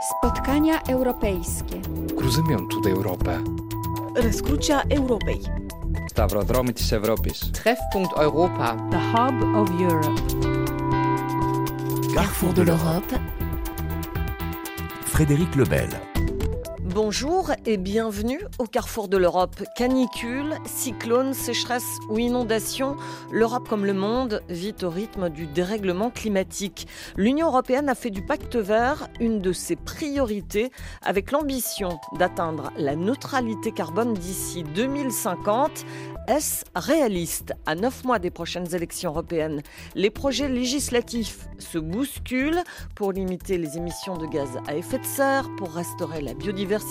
Spotkania europejskie. Gruzymią tutaj Europę. Rescrucia Europei. Stavrodromit się Europis. Treffpunkt Europa. The Hub of Europe. Carrefour de l'Europe. Frédéric Lebel. Bonjour et bienvenue au carrefour de l'Europe. Canicule, cyclone, sécheresse ou inondation, l'Europe comme le monde vit au rythme du dérèglement climatique. L'Union européenne a fait du pacte vert une de ses priorités avec l'ambition d'atteindre la neutralité carbone d'ici 2050 est-ce réaliste À neuf mois des prochaines élections européennes, les projets législatifs se bousculent pour limiter les émissions de gaz à effet de serre, pour restaurer la biodiversité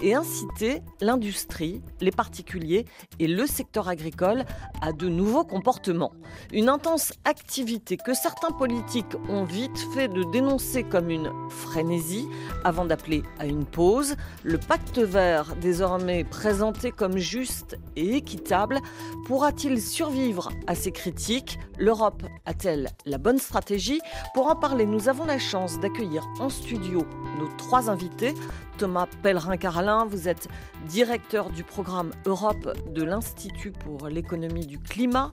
et inciter l'industrie, les particuliers et le secteur agricole à de nouveaux comportements. Une intense activité que certains politiques ont vite fait de dénoncer comme une frénésie avant d'appeler à une pause. Le pacte vert, désormais présenté comme juste et équitable, Pourra-t-il survivre à ces critiques? L'Europe a-t-elle la bonne stratégie? Pour en parler, nous avons la chance d'accueillir en studio nos trois invités. Thomas Pellerin-Carlin, vous êtes directeur du programme Europe de l'Institut pour l'économie du climat.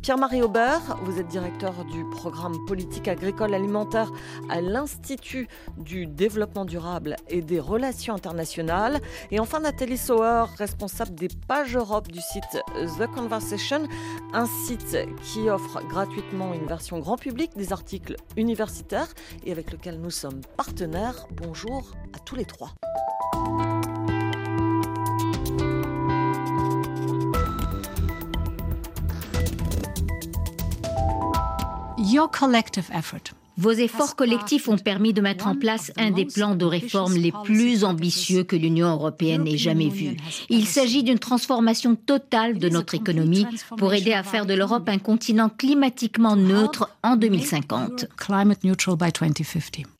Pierre-Marie Aubert, vous êtes directeur du programme politique agricole alimentaire à l'Institut du développement durable et des relations internationales. Et enfin Nathalie Sauer, responsable des pages Europe du site The Conversation, un site qui offre gratuitement une version grand public des articles universitaires et avec lequel nous sommes partenaires. Bonjour à tous les trois. Your collective effort vos efforts collectifs ont permis de mettre en place un des plans de réforme les plus ambitieux que l'Union européenne ait jamais vu. Il s'agit d'une transformation totale de notre économie pour aider à faire de l'Europe un continent climatiquement neutre en 2050.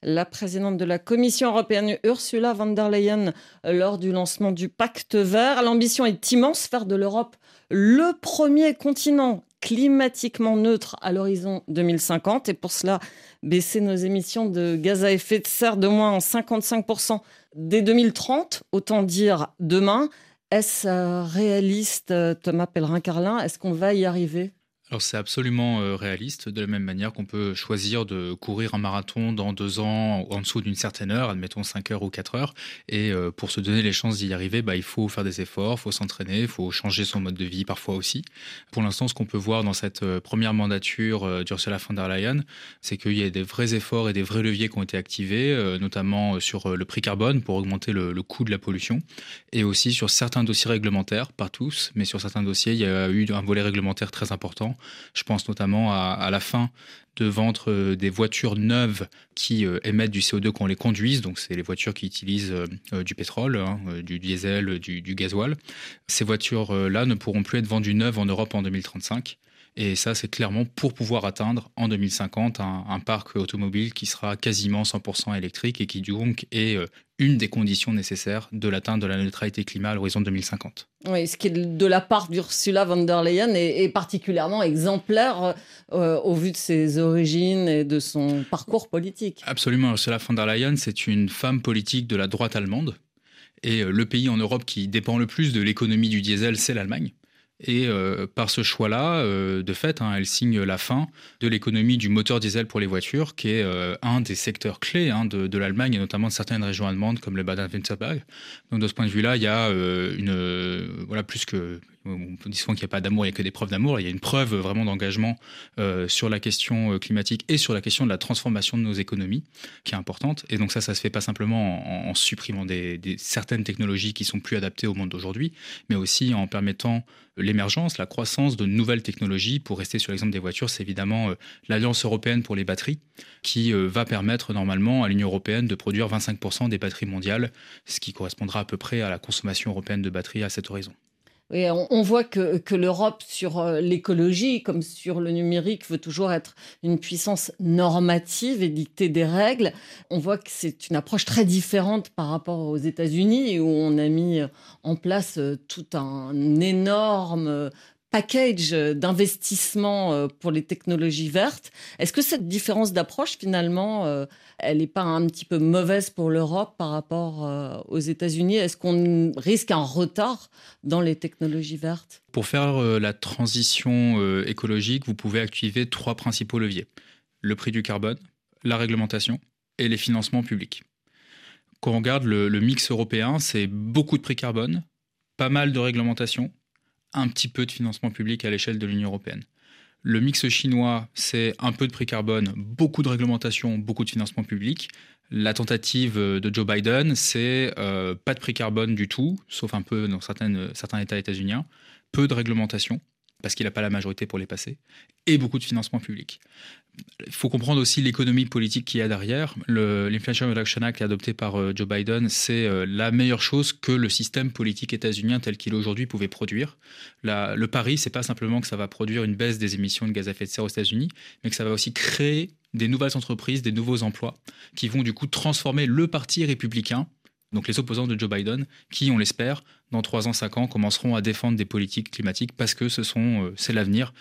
La présidente de la Commission européenne, Ursula von der Leyen, lors du lancement du pacte vert, l'ambition est immense, faire de l'Europe le premier continent climatiquement neutre à l'horizon 2050 et pour cela baisser nos émissions de gaz à effet de serre de moins en 55% dès 2030, autant dire demain. Est-ce euh, réaliste, euh, Thomas Pellerin-Carlin? Est-ce qu'on va y arriver? Alors c'est absolument euh, réaliste, de la même manière qu'on peut choisir de courir un marathon dans deux ans en dessous d'une certaine heure, admettons 5 heures ou 4 heures, et euh, pour se donner les chances d'y arriver, bah, il faut faire des efforts, il faut s'entraîner, il faut changer son mode de vie parfois aussi. Pour l'instant, ce qu'on peut voir dans cette euh, première mandature d'Ursula von der Leyen, c'est qu'il y a des vrais efforts et des vrais leviers qui ont été activés, notamment sur le prix carbone pour augmenter le, le coût de la pollution, et aussi sur certains dossiers réglementaires, pas tous, mais sur certains dossiers, il y a eu un volet réglementaire très important je pense notamment à, la fin de vendre euh, des voitures neuves qui euh, émettent du CO2 quand on les conduise. Donc, c'est les voitures qui utilisent euh, du pétrole, hein, du diesel, du, du gasoil. Ces voitures-là ne pourront plus être vendues neuves en Europe en 2035. Et ça, c'est clairement pour pouvoir atteindre en 2050 un, parc automobile qui sera quasiment 100% électrique et qui donc est euh, une des conditions nécessaires de l'atteinte de la neutralité climat à l'horizon 2050. Oui, ce qui est de la part d'Ursula von der Leyen est, particulièrement exemplaire euh, au vu de ses origines et de son parcours politique. Absolument, Ursula von der Leyen, c'est une femme politique de la droite allemande. Et euh, le pays en Europe qui dépend le plus de l'économie du diesel, c'est l'Allemagne. Et euh, par ce choix-là, euh, de fait, hein, elle signe la fin de l'économie du moteur diesel pour les voitures, qui est euh, un des secteurs clés hein, de, de l'Allemagne et notamment de certaines régions allemandes comme le Baden-Württemberg. Donc de ce point de vue-là, il y a une voilà plus que on dit souvent qu'il n'y a pas d'amour, il n'y a que des preuves d'amour. Il y a une preuve vraiment d'engagement euh, sur la question euh, climatique et sur la question de la transformation de nos économies, qui est importante. Et donc ça, ça se fait pas simplement en, supprimant certaines technologies qui sont plus adaptées au monde d'aujourd'hui, mais aussi en permettant l'émergence, la croissance de nouvelles technologies. Pour rester sur l'exemple des voitures, c'est évidemment euh, l'Alliance européenne pour les batteries, qui va permettre normalement à l'Union européenne de produire 25% des batteries mondiales, ce qui correspondra à peu près à la consommation européenne de batteries à cet horizon on, voit que, l'Europe, sur euh, l'écologie comme sur le numérique, veut toujours être une puissance normative et dicter des règles. On voit que c'est une approche très différente par rapport aux États-Unis, où on a mis en place euh, tout un énorme package d'investissement pour les technologies vertes. Est-ce que cette différence d'approche, finalement, elle n'est pas un petit peu mauvaise pour l'Europe par rapport aux États-Unis? Est-ce qu'on risque un retard dans les technologies vertes? Pour faire la transition écologique, vous pouvez activer trois principaux leviers. Le prix du carbone, la réglementation et les financements publics. Quand on regarde le, mix européen, c'est beaucoup de prix carbone, pas mal de réglementation, un petit peu de financement public à l'échelle de l'Union européenne. Le mix chinois, c'est un peu de prix carbone, beaucoup de réglementation, beaucoup de financement public. La tentative de Joe Biden, c'est euh, pas de prix carbone du tout, sauf un peu dans certains États états-uniens, peu de réglementation, parce qu'il n'a pas la majorité pour les passer, et beaucoup de financement public. Il faut comprendre aussi l'économie politique qu'il y a derrière. L'Inflation Reduction Act adopté par euh, Joe Biden, c'est euh, la meilleure chose que le système politique états-unien tel qu'il est aujourd'hui pouvait produire. le pari, c'est pas simplement que ça va produire une baisse des émissions de gaz à effet de serre aux États-Unis, mais que ça va aussi créer des nouvelles entreprises, des nouveaux emplois, qui vont du coup transformer le parti républicain donc les opposants de Joe Biden, qui, on l'espère, dans 3 ans, 5 ans, commenceront à défendre des politiques climatiques parce que euh, c'est l'avenir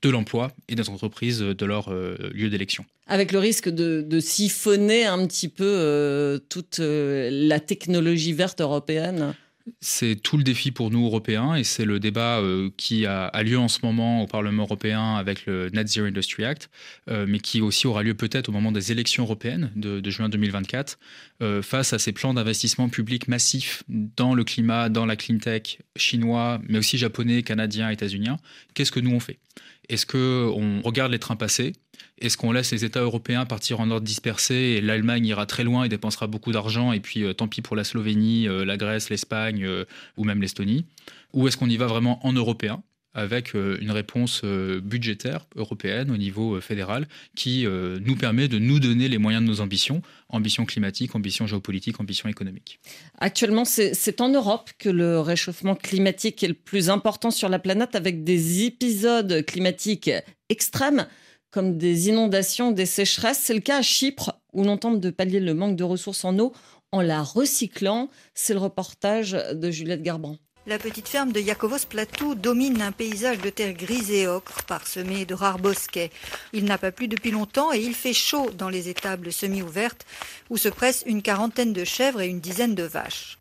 de l'emploi et des entreprises de leur euh, lieu d'élection. Avec le risque de, siphonner un petit peu euh, toute la technologie verte européenne c'est tout le défi pour nous Européens et c'est le débat euh, qui a, lieu en ce moment au Parlement européen avec le Net Zero Industry Act, euh, mais qui aussi aura lieu peut-être au moment des élections européennes de, juin 2024, euh, face à ces plans d'investissement public massifs dans le climat, dans la clean tech chinois, mais aussi japonais, canadiens, états-uniens. Qu'est-ce que nous on fait? Est-ce qu'on regarde les trains passer? Est-ce qu'on laisse les États européens partir en ordre dispersé et l'Allemagne ira très loin et dépensera beaucoup d'argent et puis euh, tant pis pour la Slovénie, euh, la Grèce, l'Espagne euh, ou même l'Estonie? Ou est-ce qu'on y va vraiment en européen? Avec une réponse budgétaire européenne au niveau fédéral qui nous permet de nous donner les moyens de nos ambitions, ambitions climatiques, ambitions géopolitiques, ambitions économiques. Actuellement, c'est en Europe que le réchauffement climatique est le plus important sur la planète avec des épisodes climatiques extrêmes comme des inondations, des sécheresses. C'est le cas à Chypre, où l'on tente de pallier le manque de ressources en eau en la recyclant. C'est le reportage de Juliette Garban. La petite ferme de Yakovos Platou domine un paysage de terre grise et ocre parsemé de rares bosquets. Il n'a pas plu depuis longtemps et il fait chaud dans les étables semi-ouvertes où se pressent une quarantaine de chèvres et une dizaine de vaches.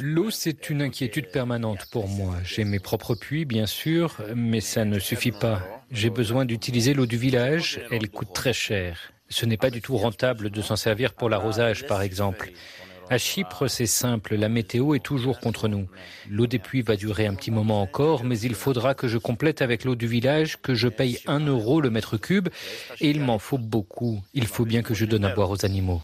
L'eau, c'est une inquiétude permanente pour moi. J'ai mes propres puits, bien sûr, mais ça ne suffit pas. J'ai besoin d'utiliser l'eau du village. Elle coûte très cher. Ce n'est pas du tout rentable de s'en servir pour l'arrosage, par exemple. À Chypre, c'est simple, la météo est toujours contre nous. L'eau des puits va durer un petit moment encore, mais il faudra que je complète avec l'eau du village, que je paye un euro le mètre cube, et il m'en faut beaucoup. Il faut bien que je donne à boire aux animaux.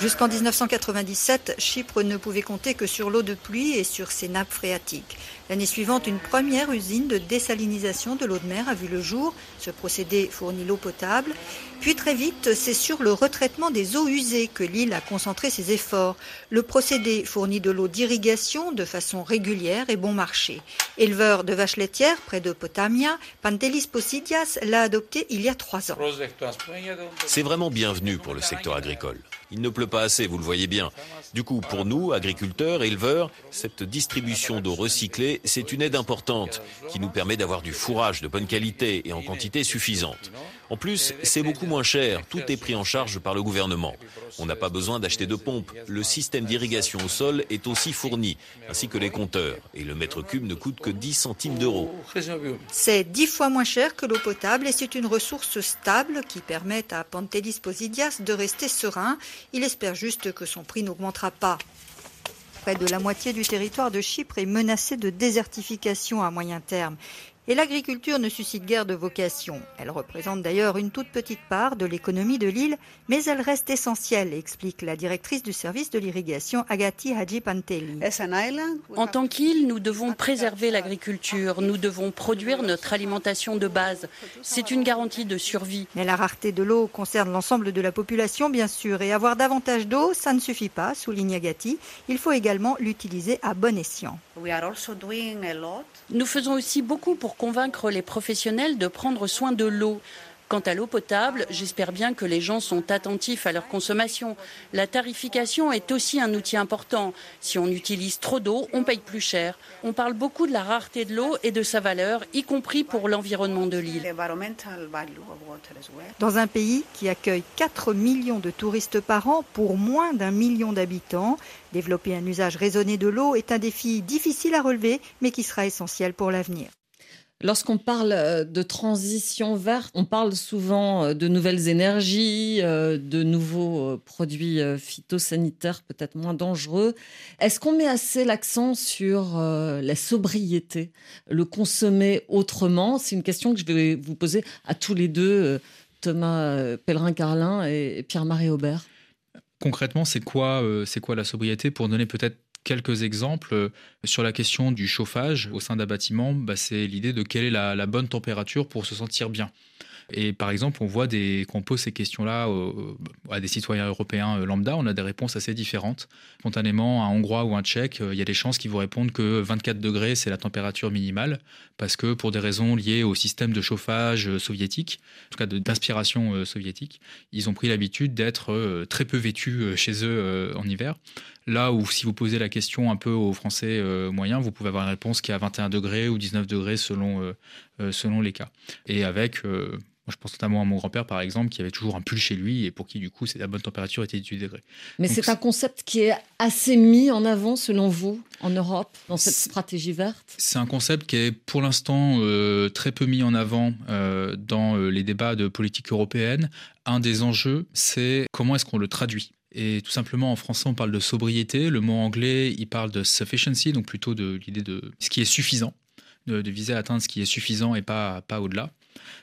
Jusqu'en 1997, Chypre ne pouvait compter que sur l'eau de pluie et sur ses nappes phréatiques. L'année suivante, une première usine de désalinisation de l'eau de mer a vu le jour. Ce procédé fournit l'eau potable. Puis très vite, c'est sur le retraitement des eaux usées que l'île a concentré ses efforts. Le procédé fournit de l'eau d'irrigation de façon régulière et bon marché. Éleveur de vaches laitières près de Potamia, Pantelis Posidias l'a adopté il y a trois ans. C'est vraiment bienvenu pour le secteur agricole. Il ne pleut pas assez, vous le voyez bien. Du coup, pour nous, agriculteurs, éleveurs, cette distribution d'eau recyclée, c'est une aide importante qui nous permet d'avoir du fourrage de bonne qualité et en quantité suffisante. En plus, c'est beaucoup moins cher, tout est pris en charge par le gouvernement. On n'a pas besoin d'acheter de pompes, le système d'irrigation au sol est aussi fourni, ainsi que les compteurs, et le mètre cube ne coûte que 10 centimes d'euros. C'est 10 fois moins cher que l'eau potable et c'est une ressource stable qui permet à Pantelis Posidias de rester serein. Il espère juste que son prix n'augmentera pas. Près de la moitié du territoire de Chypre est menacé de désertification à moyen terme. Et l'agriculture ne suscite guère de vocation. Elle représente d'ailleurs une toute petite part de l'économie de l'île, mais elle reste essentielle, explique la directrice du service de l'irrigation Agati Haji Panteli. En tant qu'île, nous devons préserver l'agriculture, nous devons produire notre alimentation de base. C'est une garantie de survie. Mais la rareté de l'eau concerne l'ensemble de la population, bien sûr, et avoir davantage d'eau, ça ne suffit pas, souligne Agati. Il faut également l'utiliser à bon escient. Nous faisons aussi beaucoup pour convaincre les professionnels de prendre soin de l'eau. Quant à l'eau potable, j'espère bien que les gens sont attentifs à leur consommation. La tarification est aussi un outil important. Si on utilise trop d'eau, on paye plus cher. On parle beaucoup de la rareté de l'eau et de sa valeur, y compris pour l'environnement de l'île. Dans un pays qui accueille 4 millions de touristes par an pour moins d'un million d'habitants, développer un usage raisonné de l'eau est un défi difficile à relever, mais qui sera essentiel pour l'avenir. Lorsqu'on parle euh, de transition verte, on parle souvent euh, de nouvelles énergies, euh, de nouveaux produits phytosanitaires peut-être moins dangereux. Est-ce qu'on met assez l'accent sur la sobriété, le consommer autrement? C'est une question que je vais vous poser à tous les deux, Thomas Pellerin-Carlin et Pierre-Marie Aubert. Concrètement, c'est quoi, c'est quoi la sobriété? Pour donner peut-être quelques exemples euh, sur la question du chauffage au sein d'un bâtiment. Bah, c'est l'idée de quelle est la, bonne température pour se sentir bien. Et par exemple, on voit qu'on pose ces questions-là à des citoyens européens euh, lambda, on a des réponses assez différentes. Spontanément, un Hongrois ou un Tchèque, euh, il y a des chances qu'ils vous répondent que 24 degrés, c'est la température minimale, parce que pour des raisons liées au système de chauffage soviétique, en tout cas d'inspiration soviétique, ils ont pris l'habitude d'être très peu vêtus chez eux en hiver. Là où si vous posez la question un peu aux Français euh, moyens, vous pouvez avoir une réponse qui est à 21 degrés ou 19 degrés selon, euh, euh, selon les cas. Et avec, moi je pense notamment à mon grand-père par exemple, qui avait toujours un pull chez lui et pour qui du coup la bonne température était 18 degrés. Mais c'est un concept qui est assez mis en avant selon vous en Europe dans cette stratégie verte? C'est un concept qui est pour l'instant très peu mis en avant dans les débats de politique européenne. Un des enjeux, c'est comment est-ce qu'on le traduit? Et tout simplement, en français, on parle de sobriété. Le mot anglais, il parle de sufficiency, donc plutôt de l'idée de ce qui est suffisant, de, viser à atteindre ce qui est suffisant et pas, pas au-delà.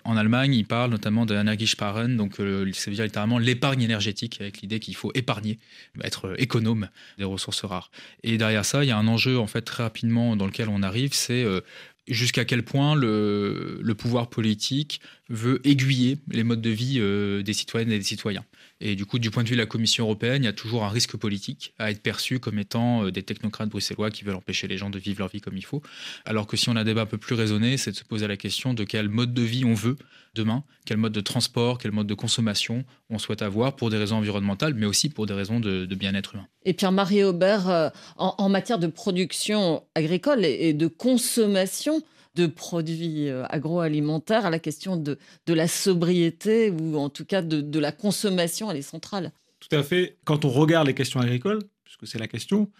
En Allemagne, il parle notamment de Energiesparen, donc euh, ça veut dire littéralement l'épargne énergétique, avec l'idée qu'il faut épargner, être économe des ressources rares. Et derrière ça, il y a un enjeu en fait très rapidement dans lequel on arrive, c'est euh, jusqu'à quel point le, le, pouvoir politique veut aiguiller les modes de vie euh, des citoyennes et des citoyens. Et du coup, du point de vue de la Commission européenne, il y a toujours un risque politique à être perçu comme étant euh, des technocrates bruxellois qui veulent empêcher les gens de vivre leur vie comme il faut. Alors que si on a un débat un peu plus raisonné, c'est de se poser la question de quel mode de vie on veut demain, quel mode de transport, quel mode de consommation on souhaite avoir pour des raisons environnementales, mais aussi pour des raisons de, bien-être humain. Et Pierre-Marie Aubert, euh, en, matière de production agricole et de consommation, de produits euh, agroalimentaires à la question de, de la sobriété ou en tout cas de, la consommation, elle est centrale. Tout à fait. Quand on regarde les questions agricoles, puisque c'est la question,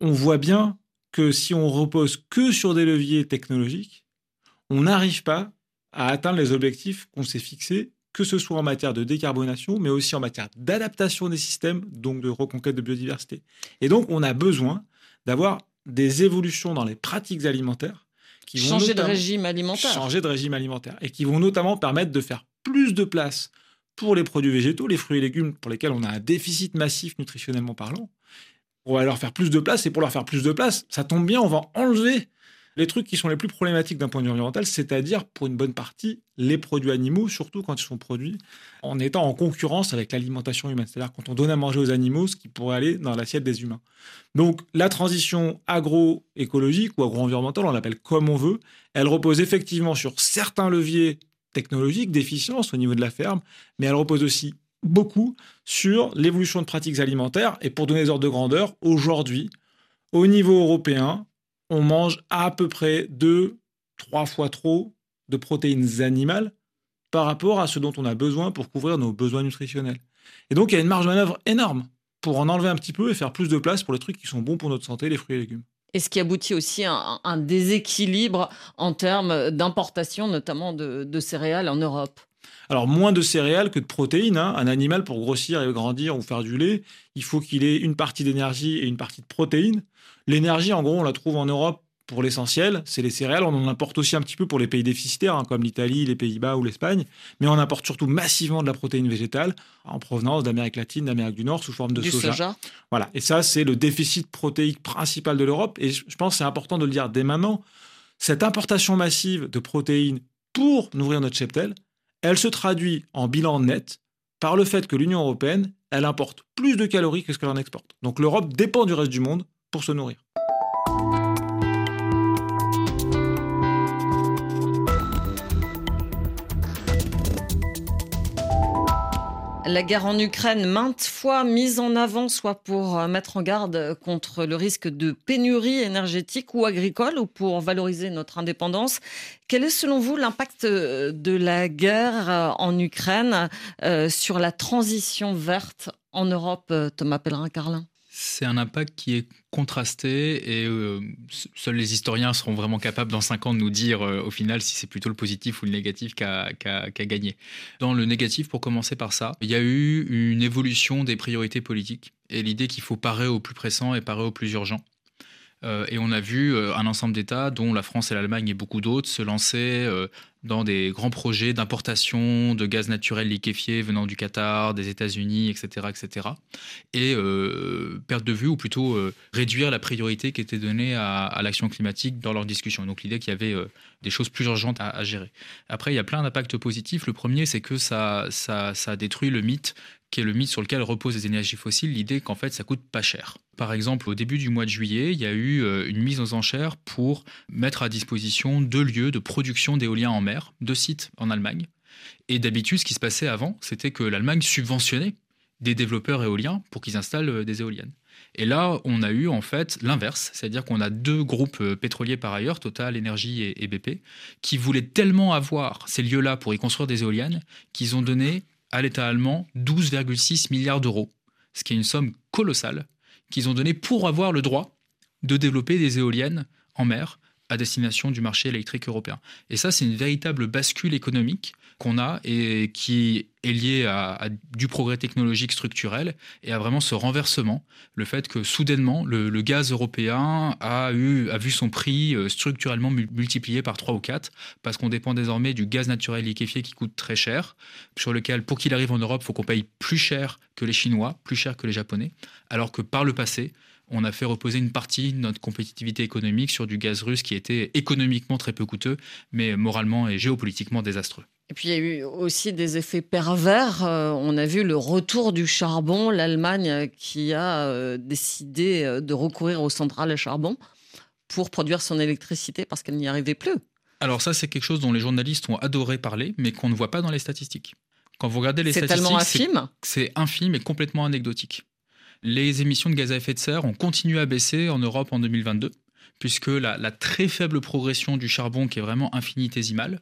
on voit bien que si on repose que sur des leviers technologiques, on n'arrive pas à atteindre les objectifs qu'on s'est fixés, que ce soit en matière de décarbonation, mais aussi en matière d'adaptation des systèmes, donc de reconquête de biodiversité. Et donc, on a besoin d'avoir des évolutions dans les pratiques alimentaires changer de régime alimentaire. Changer de régime alimentaire. Et qui vont notamment permettre de faire plus de place pour les produits végétaux, les fruits et légumes pour lesquels on a un déficit massif nutritionnellement parlant. On va leur faire plus de place et pour leur faire plus de place, ça tombe bien, on va enlever les trucs qui sont les plus problématiques d'un point de vue environnemental, c'est-à-dire pour une bonne partie les produits animaux, surtout quand ils sont produits en étant en concurrence avec l'alimentation humaine, c'est-à-dire quand on donne à manger aux animaux ce qui pourrait aller dans l'assiette des humains. Donc la transition agroécologique ou agro-environnementale, on l'appelle comme on veut, elle repose effectivement sur certains leviers technologiques d'efficience au niveau de la ferme, mais elle repose aussi beaucoup sur l'évolution de pratiques alimentaires. Et pour donner des ordres de grandeur, aujourd'hui, au niveau européen, on mange à peu près deux, trois fois trop de protéines animales par rapport à ce dont on a besoin pour couvrir nos besoins nutritionnels. Et donc, il y a une marge de manœuvre énorme pour en enlever un petit peu et faire plus de place pour les trucs qui sont bons pour notre santé, les fruits et légumes. Et ce qui aboutit aussi à un, déséquilibre en termes d'importation, notamment de, céréales en Europe. Alors, moins de céréales que de protéines. Hein. Un animal, pour grossir et grandir ou faire du lait, il faut qu'il ait une partie d'énergie et une partie de protéines. L'énergie, en gros, on la trouve en Europe pour l'essentiel, c'est les céréales. On en importe aussi un petit peu pour les pays déficitaires, hein, comme l'Italie, les Pays-Bas ou l'Espagne. Mais on importe surtout massivement de la protéine végétale en provenance d'Amérique latine, d'Amérique du Nord, sous forme de soja. Voilà. Et ça, c'est le déficit protéique principal de l'Europe. Et je pense que c'est important de le dire dès maintenant. Cette importation massive de protéines pour nourrir notre cheptel, elle se traduit en bilan net par le fait que l'Union européenne, elle importe plus de calories que ce qu'elle en exporte. Donc l'Europe dépend du reste du monde pour se nourrir. La guerre en Ukraine, maintes fois mise en avant, soit pour euh, mettre en garde contre le risque de pénurie énergétique ou agricole, ou pour valoriser notre indépendance. Quel est selon vous l'impact euh, de la guerre euh, en Ukraine sur la transition verte en Europe, Thomas Pellerin-Carlin? C'est un impact qui est contrasté et euh, seuls les historiens seront vraiment capables dans cinq ans de nous dire euh, au final si c'est plutôt le positif ou le négatif qui a, gagné. Dans le négatif, pour commencer par ça, il y a eu une évolution des priorités politiques et l'idée qu'il faut parer au plus pressant et parer au plus urgent. Euh, et on a vu un ensemble d'États, dont la France et l'Allemagne et beaucoup d'autres, se lancer dans des grands projets d'importation de gaz naturel liquéfié venant du Qatar, des États-Unis, etc., etc. Et perdre de vue, ou plutôt réduire la priorité qui était donnée à, l'action climatique dans leurs discussions. Donc l'idée qu'il y avait des choses plus urgentes à, gérer. Après, il y a plein d'impacts positifs. Le premier, c'est que ça, ça, ça détruit le mythe qui est le mythe sur lequel reposent les énergies fossiles, l'idée qu'en fait ça coûte pas cher. Par exemple, au début du mois de juillet, il y a eu euh, une mise aux enchères pour mettre à disposition deux lieux de production d'éolien en mer, deux sites en Allemagne. Et d'habitude, ce qui se passait avant, c'était que l'Allemagne subventionnait des développeurs éoliens pour qu'ils installent euh, des éoliennes. Et là, on a eu en fait l'inverse, c'est-à-dire qu'on a deux groupes euh, pétroliers par ailleurs, Total, Énergie et BP, qui voulaient tellement avoir ces lieux-là pour y construire des éoliennes qu'ils ont donné à l'État allemand 12,6 milliards d'euros, ce qui est une somme colossale qu'ils ont donnée pour avoir le droit de développer des éoliennes en mer à destination du marché électrique européen. Et ça, c'est une véritable bascule économique qu'on a et qui est liée à, du progrès technologique structurel et à vraiment ce renversement, le fait que soudainement, le, gaz européen a, eu, a vu son prix euh, structurellement multiplié par 3 ou 4, parce qu'on dépend désormais du gaz naturel liquéfié qui coûte très cher, sur lequel, pour qu'il arrive en Europe, il faut qu'on paye plus cher que les Chinois, plus cher que les Japonais, alors que par le passé, on a fait reposer une partie de notre compétitivité économique sur du gaz russe qui était économiquement très peu coûteux, mais moralement et géopolitiquement désastreux. Et puis il y a eu aussi des effets pervers. Euh, on a vu le retour du charbon, l'Allemagne qui a euh, décidé euh, de recourir aux centrales à charbon pour produire son électricité parce qu'elle n'y arrivait plus. Alors ça, c'est quelque chose dont les journalistes ont adoré parler, mais qu'on ne voit pas dans les statistiques. Quand vous regardez les statistiques, c'est tellement infime. C'est infime et complètement anecdotique les émissions de gaz à effet de serre ont continué à baisser en Europe en 2022, puisque la, très faible progression du charbon, qui est vraiment infinitésimale,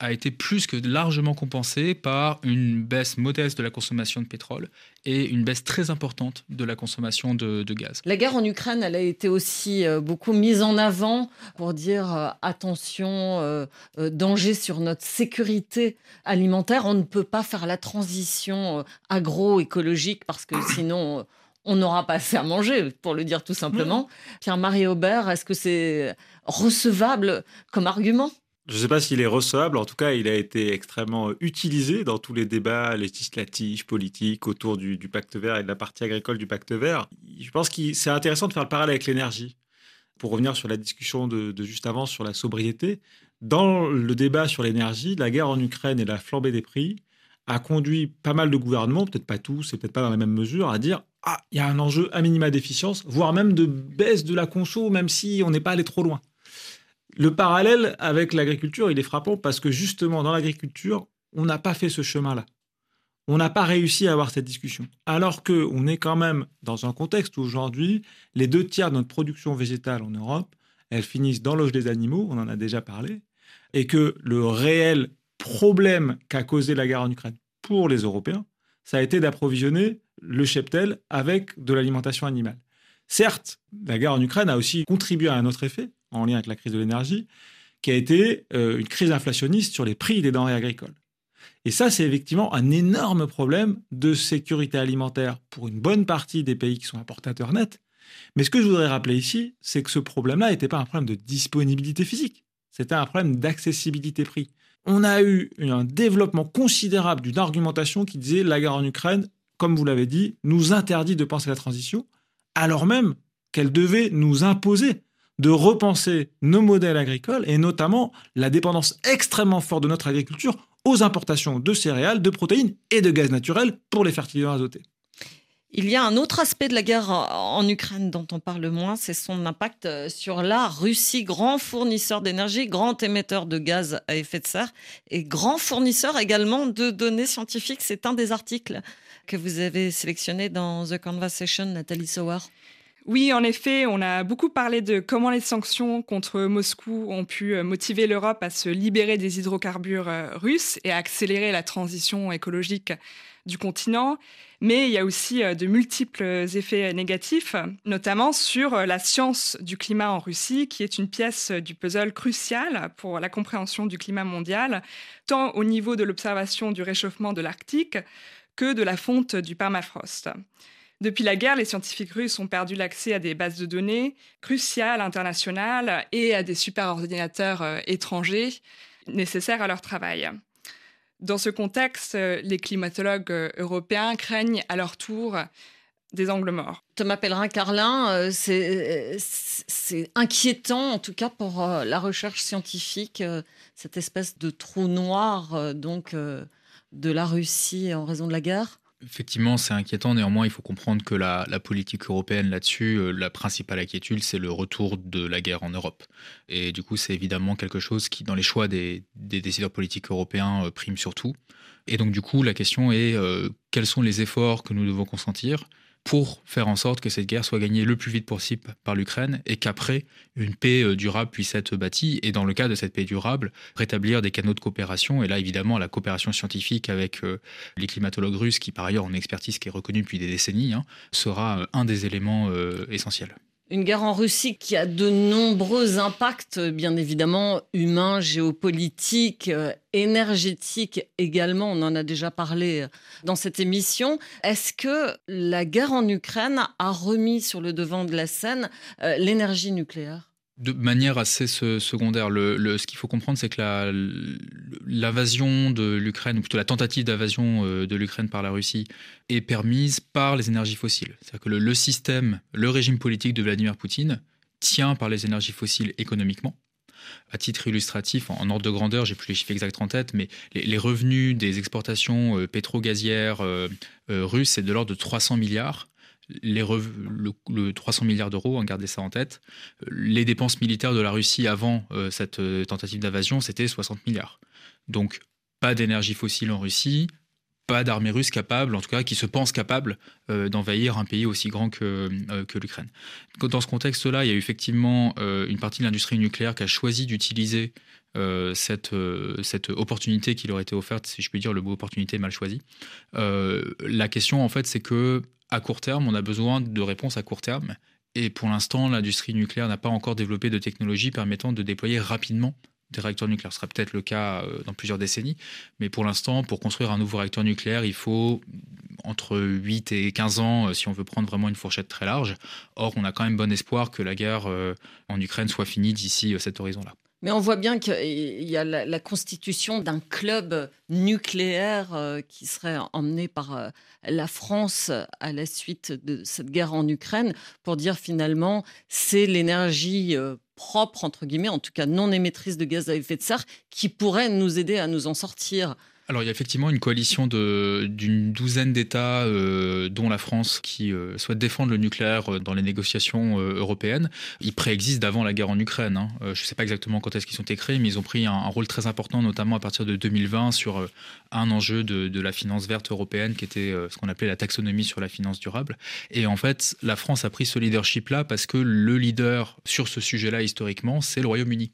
a été plus que largement compensée par une baisse modeste de la consommation de pétrole et une baisse très importante de la consommation de, gaz. La guerre en Ukraine, elle a été aussi euh, beaucoup mise en avant pour dire euh, attention, euh, danger sur notre sécurité alimentaire. On ne peut pas faire la transition agroécologique parce que sinon on n'aura pas assez à manger, pour le dire tout simplement. Pierre-Marie Aubert, est-ce que c'est recevable comme argument? Je ne sais pas s'il est recevable, en tout cas, il a été extrêmement utilisé dans tous les débats législatifs, politiques autour du, pacte vert et de la partie agricole du pacte vert. Je pense que c'est intéressant de faire le parallèle avec l'énergie. Pour revenir sur la discussion de, de, juste avant sur la sobriété, dans le débat sur l'énergie, la guerre en Ukraine et la flambée des prix a conduit pas mal de gouvernements, peut-être pas tous et peut-être pas dans la même mesure, à dire ah, il y a un enjeu à minima d'efficience, voire même de baisse de la conso, même si on n'est pas allé trop loin. Le parallèle avec l'agriculture, il est frappant parce que justement, dans l'agriculture, on n'a pas fait ce chemin-là. On n'a pas réussi à avoir cette discussion. Alors qu'on est quand même dans un contexte où aujourd'hui, les deux tiers de notre production végétale en Europe, elles finissent dans l'oge des animaux, on en a déjà parlé, et que le réel problème qu'a causé la guerre en Ukraine pour les Européens, ça a été d'approvisionner le cheptel avec de l'alimentation animale. Certes, la guerre en Ukraine a aussi contribué à un autre effet, en lien avec la crise de l'énergie, qui a été euh, une crise inflationniste sur les prix des denrées agricoles. Et ça, c'est effectivement un énorme problème de sécurité alimentaire pour une bonne partie des pays qui sont importateurs nets. Mais ce que je voudrais rappeler ici, c'est que ce problème-là n'était pas un problème de disponibilité physique, c'était un problème d'accessibilité prix. On a eu un développement considérable d'une argumentation qui disait la guerre en Ukraine comme vous l'avez dit, nous interdit de penser la transition, alors même qu'elle devait nous imposer de repenser nos modèles agricoles et notamment la dépendance extrêmement forte de notre agriculture aux importations de céréales, de protéines et de gaz naturel pour les fertilisants azotés. Il y a un autre aspect de la guerre en Ukraine dont on parle moins, c'est son impact euh, sur la Russie, grand fournisseur d'énergie, grand émetteur de gaz à effet de serre et grand fournisseur également de données scientifiques. C'est un des articles que vous avez sélectionné dans The Conversation, Nathalie Sauer. Oui, en effet, on a beaucoup parlé de comment les sanctions contre Moscou ont pu euh, motiver l'Europe à se libérer des hydrocarbures euh, russes et à accélérer la transition écologique du continent. Mais il y a aussi euh, de multiples effets négatifs, notamment sur la science du climat en Russie, qui est une pièce du puzzle cruciale pour la compréhension du climat mondial, tant au niveau de l'observation du réchauffement de l'Arctique que de la fonte du permafrost. Depuis la guerre, les scientifiques russes ont perdu l'accès à des bases de données cruciales internationales et à des superordinateurs euh, étrangers nécessaires à leur travail. Dans ce contexte, euh, les climatologues euh, européens craignent à leur tour des angles morts. Thomas Pellerin-Carlin, c'est inquiétant, en tout cas pour la recherche scientifique, cette espèce de trou noir donc de la Russie en raison de la guerre Effectivement, c'est inquiétant. Néanmoins, il faut comprendre que la, politique européenne là-dessus, euh, la principale inquiétude, c'est le retour de la guerre en Europe. Et du coup, c'est évidemment quelque chose qui, dans les choix des, décideurs politiques européens, euh, prime surtout. Et donc, du coup, la question est euh, quels sont les efforts que nous devons consentir pour faire en sorte que cette guerre soit gagnée le plus vite possible par l'Ukraine et qu'après, une paix euh, durable puisse être bâtie. Et dans le cas de cette paix durable, rétablir des canaux de coopération. Et là, évidemment, la coopération scientifique avec euh, les climatologues russes, qui par ailleurs ont une expertise qui est reconnue depuis des décennies, hein, sera euh, un des éléments essentiels. Une guerre en Russie qui a de nombreux impacts, bien évidemment, humains, géopolitiques, euh, énergétiques également. On en a déjà parlé euh, dans cette émission. Est-ce que la guerre en Ukraine a remis sur le devant de la scène euh, l'énergie nucléaire? De manière assez secondaire. Ce qu'il faut comprendre, c'est que l'invasion de l'Ukraine, ou plutôt la tentative d'invasion euh, de l'Ukraine par la Russie, est permise par les énergies fossiles. C'est-à-dire que le, système, le régime politique de Vladimir Poutine tient par les énergies fossiles économiquement. À titre illustratif, en, ordre de grandeur, j'ai plus les chiffres exacts en tête, mais les, revenus des exportations euh, pétro-gazières euh, russes, c'est de l'ordre de 300 milliards les le, 300 milliards d'euros, hein, gardez ça en tête. Les dépenses militaires de la Russie avant euh, cette euh, tentative d'invasion, c'était 60 milliards. Donc, pas d'énergie fossile en Russie, pas d'armée russe capable, en tout cas qui se pense capable euh, d'envahir un pays aussi grand que, l'Ukraine. Dans ce contexte-là, il y a effectivement une partie de l'industrie nucléaire qui a choisi d'utiliser cette, cette opportunité qui leur était offerte, si je puis dire, le mot opportunité mal choisi. la question, en fait, c'est que à court terme, on a besoin de réponses à court terme. Et pour l'instant, l'industrie nucléaire n'a pas encore développé de technologie permettant de déployer rapidement des réacteurs nucléaires. Ce sera peut-être le cas euh, dans plusieurs décennies. Mais pour l'instant, pour construire un nouveau réacteur nucléaire, il faut entre 8 et 15 ans euh, si on veut prendre vraiment une fourchette très large. Or, on a quand même bon espoir que la guerre euh, en Ukraine soit finie d'ici cet horizon-là. Mais on voit bien qu'il y a la, constitution d'un club nucléaire euh, qui serait emmené par euh, la France à la suite de cette guerre en Ukraine pour dire finalement c'est l'énergie euh, propre, entre guillemets, en tout cas non émettrice de gaz à effet de serre, qui pourrait nous aider à nous en sortir. Alors il y a effectivement une coalition d'une douzaine d'États, euh, dont la France, qui euh, souhaitent défendre le nucléaire euh, dans les négociations européennes. Ils préexistent d'avant la guerre en Ukraine. Hein. je ne sais pas exactement quand est-ce qu'ils ont été créés, mais ils ont pris un, rôle très important, notamment à partir de 2020, sur un enjeu de, la finance verte européenne, qui était ce qu'on appelait la taxonomie sur la finance durable. Et en fait, la France a pris ce leadership-là parce que le leader sur ce sujet-là, historiquement, c'est le Royaume-Uni.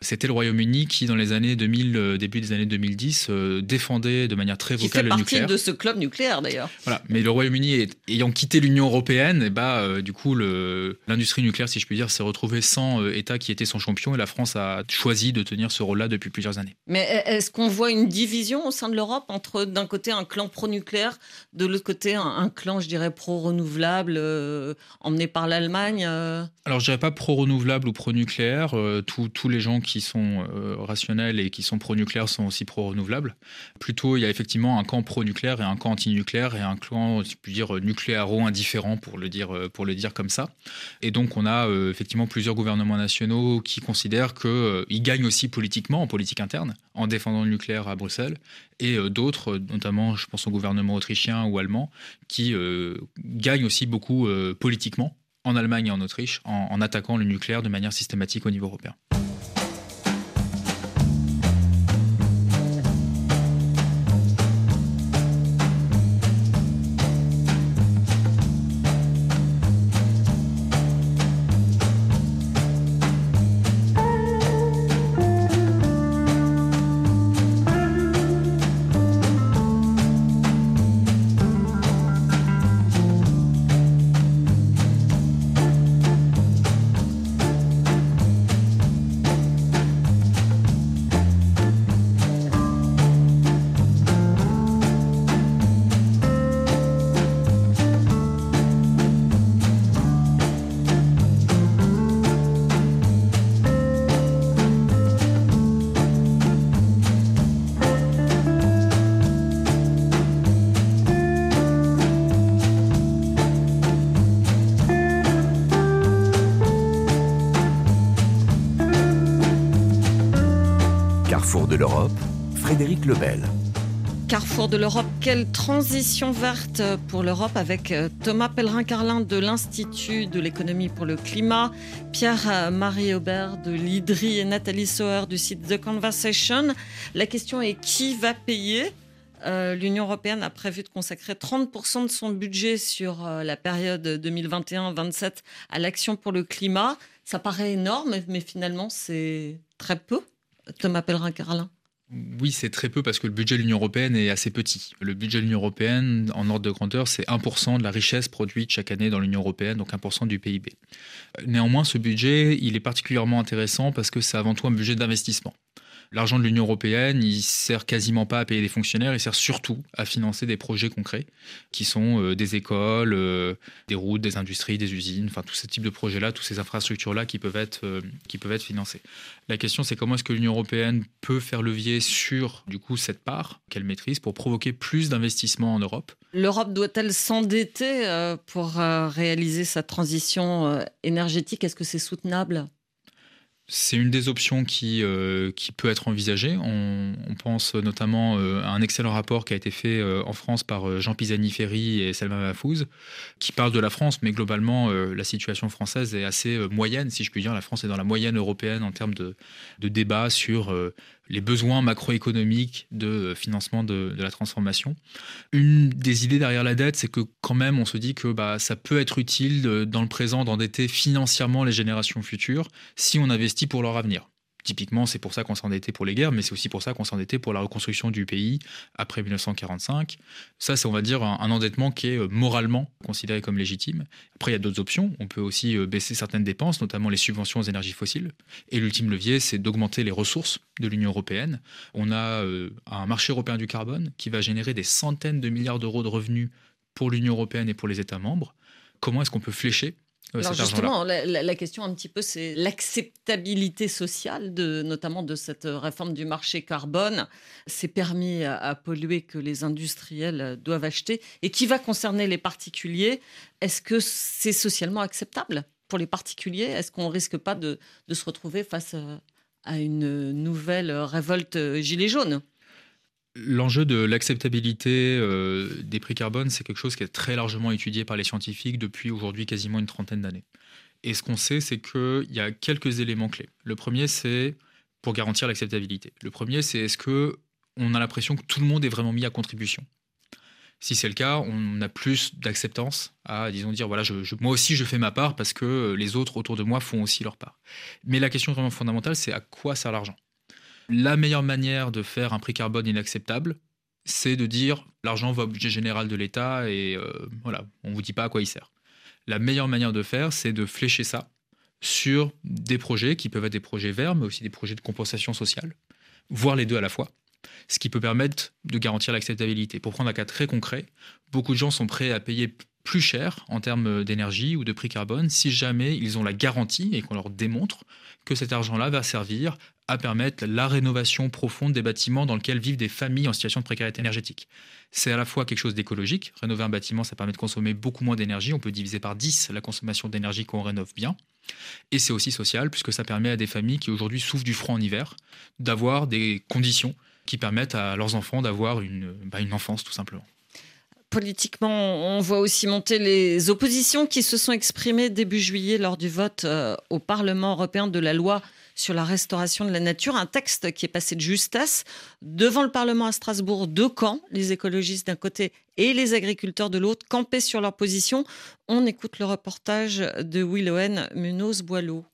C'était le Royaume-Uni qui, dans les années 2000, début des années 2010, défendait de manière très vocale le nucléaire. de ce club nucléaire d'ailleurs. Voilà, mais le Royaume-Uni ayant quitté l'Union européenne, et eh bah, euh, du coup, l'industrie nucléaire, si je puis dire, s'est retrouvée sans euh, État qui était son champion et la France a choisi de tenir ce rôle-là depuis plusieurs années. Mais est-ce qu'on voit une division au sein de l'Europe entre d'un côté un clan pro-nucléaire, de l'autre côté un, clan, je dirais, pro-renouvelable, euh, emmené par l'Allemagne Alors, je dirais pas pro-renouvelable ou pro-nucléaire. tous les gens qui sont rationnels et qui sont pro-nucléaire sont aussi pro-renouvelables. Plutôt, il y a effectivement un camp pro-nucléaire et un camp anti-nucléaire et un camp, je puis dire, nucléaro-indifférent, pour le dire, euh, pour le dire comme ça. Et donc, on a euh, effectivement plusieurs gouvernements nationaux qui considèrent qu'ils euh, gagnent aussi politiquement, en politique interne, en défendant le nucléaire à Bruxelles, et d'autres, notamment, je pense au gouvernement autrichien ou allemand, qui gagnent aussi beaucoup politiquement en Allemagne et en Autriche en attaquant le nucléaire de manière systématique au niveau européen. De l'Europe, quelle transition verte pour l'Europe avec euh, Thomas Pellerin-Carlin de l'Institut de l'économie pour le climat, Pierre-Marie Aubert de l'IDRI et Nathalie Sauer du site The Conversation. La question est qui va payer? Euh, L'Union européenne a prévu de consacrer 30% de son budget sur euh, la période 2021-27 à l'action pour le climat. Ça paraît énorme, mais finalement c'est très peu. Thomas Pellerin-Carlin. Oui, c'est très peu parce que le budget de l'Union européenne est assez petit. Le budget de l'Union européenne, en ordre de grandeur, c'est 1% de la richesse produite chaque année dans l'Union européenne, donc 1% du PIB. Néanmoins, ce budget, il est particulièrement intéressant parce que c'est avant tout un budget d'investissement. L'argent de l'Union européenne, il sert quasiment pas à payer des fonctionnaires, il sert surtout à financer des projets concrets, qui sont euh, des écoles, euh, des routes, des industries, des usines, enfin tous ces types de projets-là, toutes ces infrastructures-là qui peuvent être euh, qui peuvent être financées. La question, c'est comment est-ce que l'Union européenne peut faire levier sur du coup cette part qu'elle maîtrise pour provoquer plus d'investissements en Europe? L'Europe doit-elle s'endetter pour réaliser sa transition énergétique? Est-ce que c'est soutenable? C'est une des options qui, euh, peut être envisagée. On, pense notamment euh, à un excellent rapport qui a été fait euh, en France par Jean Pisani-Ferry et Selma Mahfouz, qui parle de la France, mais globalement, la situation française est assez moyenne, si je puis dire. La France est dans la moyenne européenne en termes de, de débat sur les besoins macroéconomiques de financement de, la transformation. Une des idées derrière la dette, c'est que quand même, on se dit que bah, ça peut être utile dans le présent d'endetter financièrement les générations futures si on investit pour leur avenir. Typiquement, c'est pour ça qu'on s'endettait pour les guerres, mais c'est aussi pour ça qu'on s'endettait pour la reconstruction du pays après 1945. Ça, c'est, on va dire, un, endettement qui est euh, moralement considéré comme légitime. Après, il y a d'autres options. On peut aussi euh, baisser certaines dépenses, notamment les subventions aux énergies fossiles. Et l'ultime levier, c'est d'augmenter les ressources de l'Union européenne. On a euh, un marché européen du carbone qui va générer des centaines de milliards d'euros de revenus pour l'Union européenne et pour les États membres. Comment est-ce qu'on peut flécher alors justement, la, question un petit peu, c'est l'acceptabilité sociale, de, notamment de cette réforme du marché carbone. C'est permis à, polluer que les industriels doivent acheter et qui va concerner les particuliers? Est-ce que c'est socialement acceptable pour les particuliers? Est-ce qu'on risque pas de, de se retrouver face à une nouvelle révolte gilet jaune? L'enjeu de l'acceptabilité euh, des prix carbone, c'est quelque chose qui est très largement étudié par les scientifiques depuis aujourd'hui quasiment une trentaine d'années. Et ce qu'on sait, c'est qu'il y a quelques éléments clés. Le premier, c'est pour garantir l'acceptabilité. Le premier, c'est est-ce que on a l'impression que tout le monde est vraiment mis à contribution? Si c'est le cas, on a plus d'acceptance à, disons, dire voilà, moi aussi je fais ma part parce que les autres autour de moi font aussi leur part. Mais la question vraiment fondamentale, c'est à quoi sert l'argent? La meilleure manière de faire un prix carbone inacceptable, c'est de dire l'argent va au budget général de l'État et euh, voilà, on ne vous dit pas à quoi il sert. La meilleure manière de faire, c'est de flécher ça sur des projets qui peuvent être des projets verts, mais aussi des projets de compensation sociale, voire les deux à la fois, ce qui peut permettre de garantir l'acceptabilité. Pour prendre un cas très concret, beaucoup de gens sont prêts à payer plus cher en termes d'énergie ou de prix carbone si jamais ils ont la garantie et qu'on leur démontre que cet argent-là va servir à permettre la rénovation profonde des bâtiments dans lesquels vivent des familles en situation de précarité énergétique. C'est à la fois quelque chose d'écologique. Rénover un bâtiment, ça permet de consommer beaucoup moins d'énergie. On peut diviser par 10 la consommation d'énergie qu'on rénove bien. Et c'est aussi social, puisque ça permet à des familles qui aujourd'hui souffrent du froid en hiver d'avoir des conditions qui permettent à leurs enfants d'avoir une, bah, une enfance, tout simplement politiquement, on voit aussi monter les oppositions qui se sont exprimées début juillet lors du vote euh, au Parlement européen de la loi sur la restauration de la nature, un texte qui est passé de justesse devant le Parlement à Strasbourg, deux camps, les écologistes d'un côté et les agriculteurs de l'autre, campaient sur leur position. On écoute le reportage de Willowen Munoz-Boileau.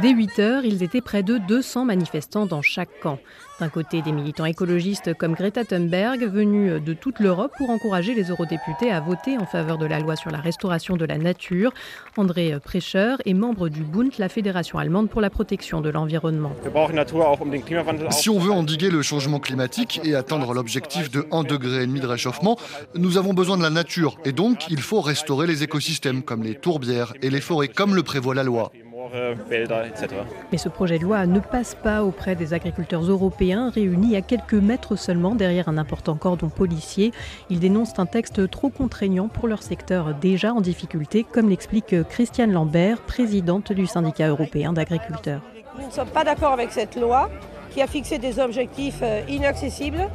Dès 8 heures, ils étaient près de 200 manifestants dans chaque camp. D'un côté, des militants écologistes comme Greta Thunberg, venus de toute l'Europe pour encourager les eurodéputés à voter en faveur de la loi sur la restauration de la nature. André Prêcheur est membre du Bund, la fédération allemande pour la protection de l'environnement. Si on veut endiguer le changement climatique et atteindre l'objectif de 1,5 degré de réchauffement, nous avons besoin de la nature et donc il faut restaurer les écosystèmes comme les tourbières et les forêts comme le prévoit la loi. Mais ce projet de loi ne passe pas auprès des agriculteurs européens réunis à quelques mètres seulement derrière un important cordon policier. Ils dénoncent un texte trop contraignant pour leur secteur déjà en difficulté, comme l'explique Christiane Lambert, présidente du syndicat européen d'agriculteurs. Nous ne sommes pas d'accord avec cette loi qui a fixé des objectifs euh, inaccessibles,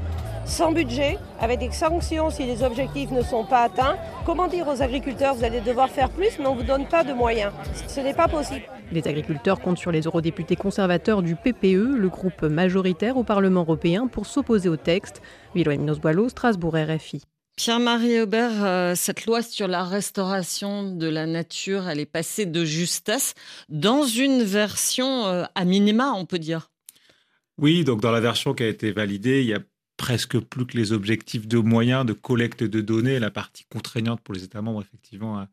sans budget, avec des sanctions si les objectifs ne sont pas atteints. Comment dire aux agriculteurs, vous allez devoir faire plus, mais on ne vous donne pas de moyens Ce n'est pas possible. Les agriculteurs comptent sur les eurodéputés conservateurs du PPE, le groupe majoritaire au Parlement européen, pour s'opposer au texte. Nosboileau, Strasbourg RFI. Pierre-Marie Aubert, euh, cette loi sur la restauration de la nature, elle est passée de justesse dans une version euh, à minima, on peut dire. Oui, donc dans la version qui a été validée, il y a presque plus que les objectifs de moyens de collecte de données, la partie contraignante pour les États membres, effectivement,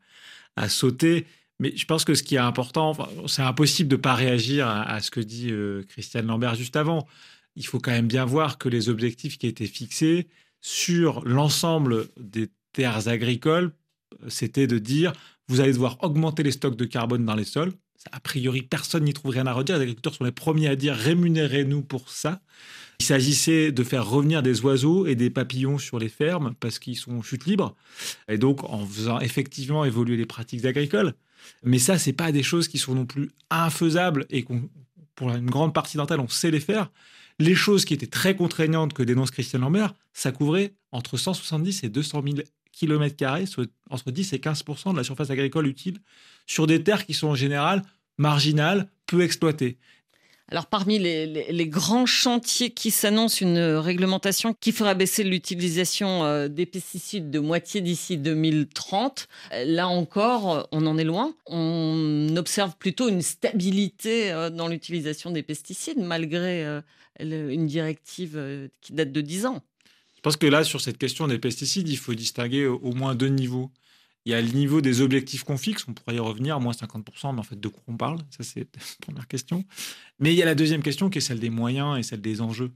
à, sauter. Mais je pense que ce qui est important, c'est impossible de ne pas réagir à, ce que dit euh, Christiane Lambert juste avant. Il faut quand même bien voir que les objectifs qui étaient fixés, sur l'ensemble des terres agricoles, c'était de dire vous allez devoir augmenter les stocks de carbone dans les sols. A priori, personne n'y trouve rien à redire. Les agriculteurs sont les premiers à dire rémunérez-nous pour ça. Il s'agissait de faire revenir des oiseaux et des papillons sur les fermes parce qu'ils sont en chute libre. Et donc, en faisant effectivement évoluer les pratiques agricoles. Mais ça, c'est pas des choses qui sont non plus infaisables et pour une grande partie d'entre elles, on sait les faire. Les choses qui étaient très contraignantes que dénonce Christian Lambert, ça couvrait entre 170 et 200 000 km, soit entre 10 et 15% de la surface agricole utile, sur des terres qui sont en général marginales, peu exploitées. Alors parmi les, grands chantiers qui s'annoncent, une réglementation qui fera baisser l'utilisation euh, des pesticides de moitié d'ici 2030. Là encore, on en est loin. On observe plutôt une stabilité euh, dans l'utilisation des pesticides malgré euh, une directive qui date de 10 ans. Je pense que là, sur cette question des pesticides, il faut distinguer au moins deux niveaux. Il y a le niveau des objectifs qu'on fixe, on pourrait y revenir, moins 50%, mais en fait, de quoi on parle? Ça, c'est la première question. Mais il y a la deuxième question qui est celle des moyens et celle des enjeux.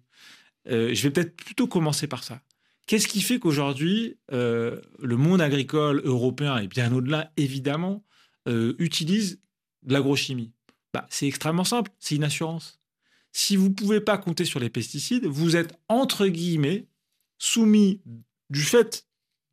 Euh, je vais peut-être plutôt commencer par ça. Qu'est-ce qui fait qu'aujourd'hui, euh, le monde agricole européen, et bien au-delà, évidemment, euh, utilise de l'agrochimie? Bah, C'est extrêmement simple, c'est une assurance. Si vous ne pouvez pas compter sur les pesticides, vous êtes, entre guillemets, soumis du fait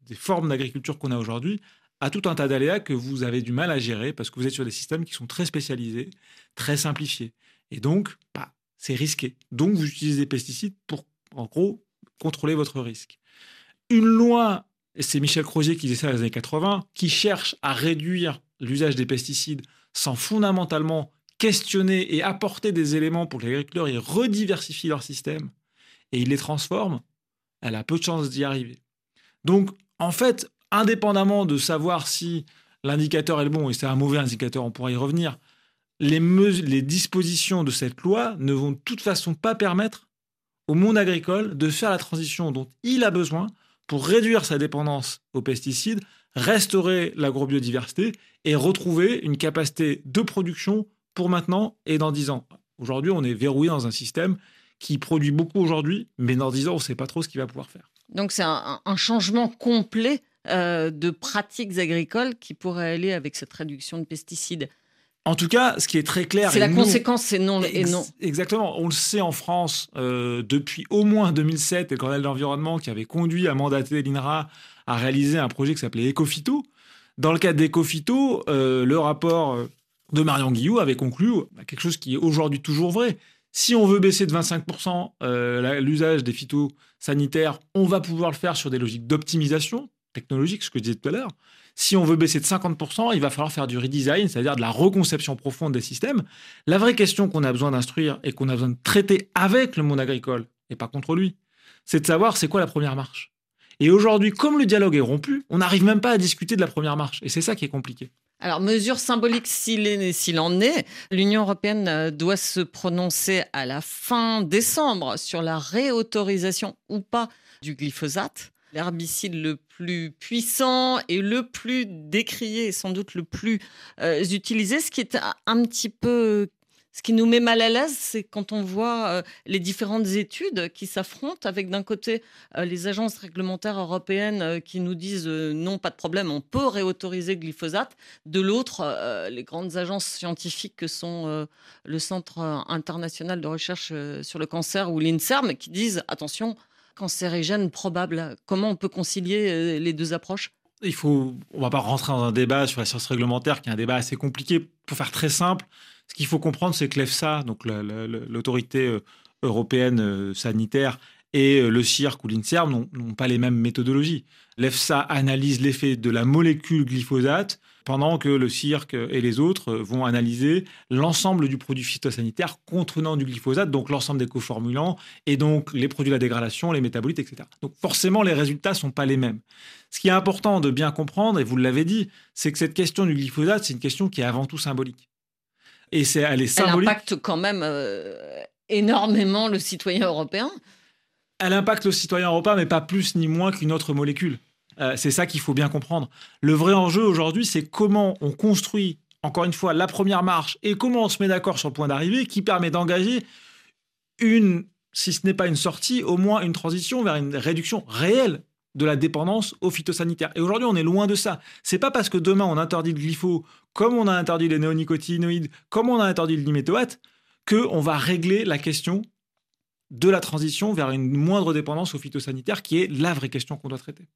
des formes d'agriculture qu'on a aujourd'hui à tout un tas d'aléas que vous avez du mal à gérer parce que vous êtes sur des systèmes qui sont très spécialisés, très simplifiés. Et donc, bah, c'est risqué. Donc, vous utilisez des pesticides pour, en gros, contrôler votre risque. Une loi, et c'est Michel Crozier qui disait ça dans les années 80, qui cherche à réduire l'usage des pesticides sans fondamentalement questionner et apporter des éléments pour que les agriculteurs ils rediversifient leur système et ils les transforment, elle a peu de chances d'y arriver. Donc, en fait, indépendamment de savoir si l'indicateur est le bon, et c'est un mauvais indicateur, on pourra y revenir, les, les dispositions de cette loi ne vont de toute façon pas permettre au monde agricole de faire la transition dont il a besoin pour réduire sa dépendance aux pesticides, restaurer l'agrobiodiversité et retrouver une capacité de production pour maintenant et dans 10 ans. Aujourd'hui, on est verrouillé dans un système qui produit beaucoup aujourd'hui, mais dans 10 ans, on ne sait pas trop ce qu'il va pouvoir faire. Donc c'est un, changement complet euh, de pratiques agricoles qui pourraient aller avec cette réduction de pesticides. En tout cas, ce qui est très clair. C'est la conséquence, c'est non et non. Exactement. On le sait en France euh, depuis au moins 2007, et le Cornel de l'Environnement qui avait conduit à mandater l'INRA à réaliser un projet qui s'appelait Ecofito. Dans le cadre d'Ecofito, euh, le rapport de Marion Guillou avait conclu quelque chose qui est aujourd'hui toujours vrai. Si on veut baisser de 25% euh, l'usage des phytosanitaires, on va pouvoir le faire sur des logiques d'optimisation technologique, ce que je disais tout à l'heure. Si on veut baisser de 50%, il va falloir faire du redesign, c'est-à-dire de la reconception profonde des systèmes. La vraie question qu'on a besoin d'instruire et qu'on a besoin de traiter avec le monde agricole, et pas contre lui, c'est de savoir c'est quoi la première marche. Et aujourd'hui, comme le dialogue est rompu, on n'arrive même pas à discuter de la première marche. Et c'est ça qui est compliqué. Alors, mesure symbolique s'il en est, l'Union européenne euh, doit se prononcer à la fin décembre sur la réautorisation ou pas du glyphosate, l'herbicide le plus puissant et le plus décrié, sans doute le plus euh, utilisé, ce qui est un petit peu ce qui nous met mal à l'aise, c'est quand on voit euh, les différentes études qui s'affrontent avec d'un côté euh, les agences réglementaires européennes qui nous disent non, pas de problème, on peut réautoriser glyphosate. De l'autre, les grandes agences scientifiques que sont le Centre international de recherche sur le cancer ou l'INSERM qui disent attention, cancérigène probable. Comment on peut concilier les deux approches? Il faut, on va pas rentrer dans un débat sur la science réglementaire qui est un débat assez compliqué. Pour faire très simple, Ce qu'il faut comprendre, c'est que l'EFSA, donc l'autorité euh, européenne euh, sanitaire, et euh, le CIRC ou l'INSERM n'ont pas les mêmes méthodologies. L'EFSA analyse l'effet de la molécule glyphosate pendant que le CIRC et les autres vont analyser l'ensemble du produit phytosanitaire contenant du glyphosate, donc l'ensemble des coformulants et donc les produits de la dégradation, les métabolites, etc. Donc forcément, les résultats ne sont pas les mêmes. Ce qui est important de bien comprendre, et vous l'avez dit, c'est que cette question du glyphosate, c'est une question qui est avant tout symbolique. Et c'est elle est symbolique. Elle impacte quand même euh, énormément le citoyen européen. Elle impacte le citoyen européen, mais pas plus ni moins qu'une autre molécule. Euh, c'est ça qu'il faut bien comprendre. Le vrai enjeu aujourd'hui, c'est comment on construit, encore une fois, la première marche et comment on se met d'accord sur le point d'arrivée qui permet d'engager une, si ce n'est pas une sortie, au moins une transition vers une réduction réelle de la dépendance aux phytosanitaires. Et aujourd'hui, on est loin de ça. C'est pas parce que demain on interdit le glypho, comme on a interdit les néonicotinoïdes, comme on a interdit le diméthoate, qu'on va régler la question de la transition vers une moindre dépendance aux phytosanitaires, qui est la vraie question qu'on doit traiter.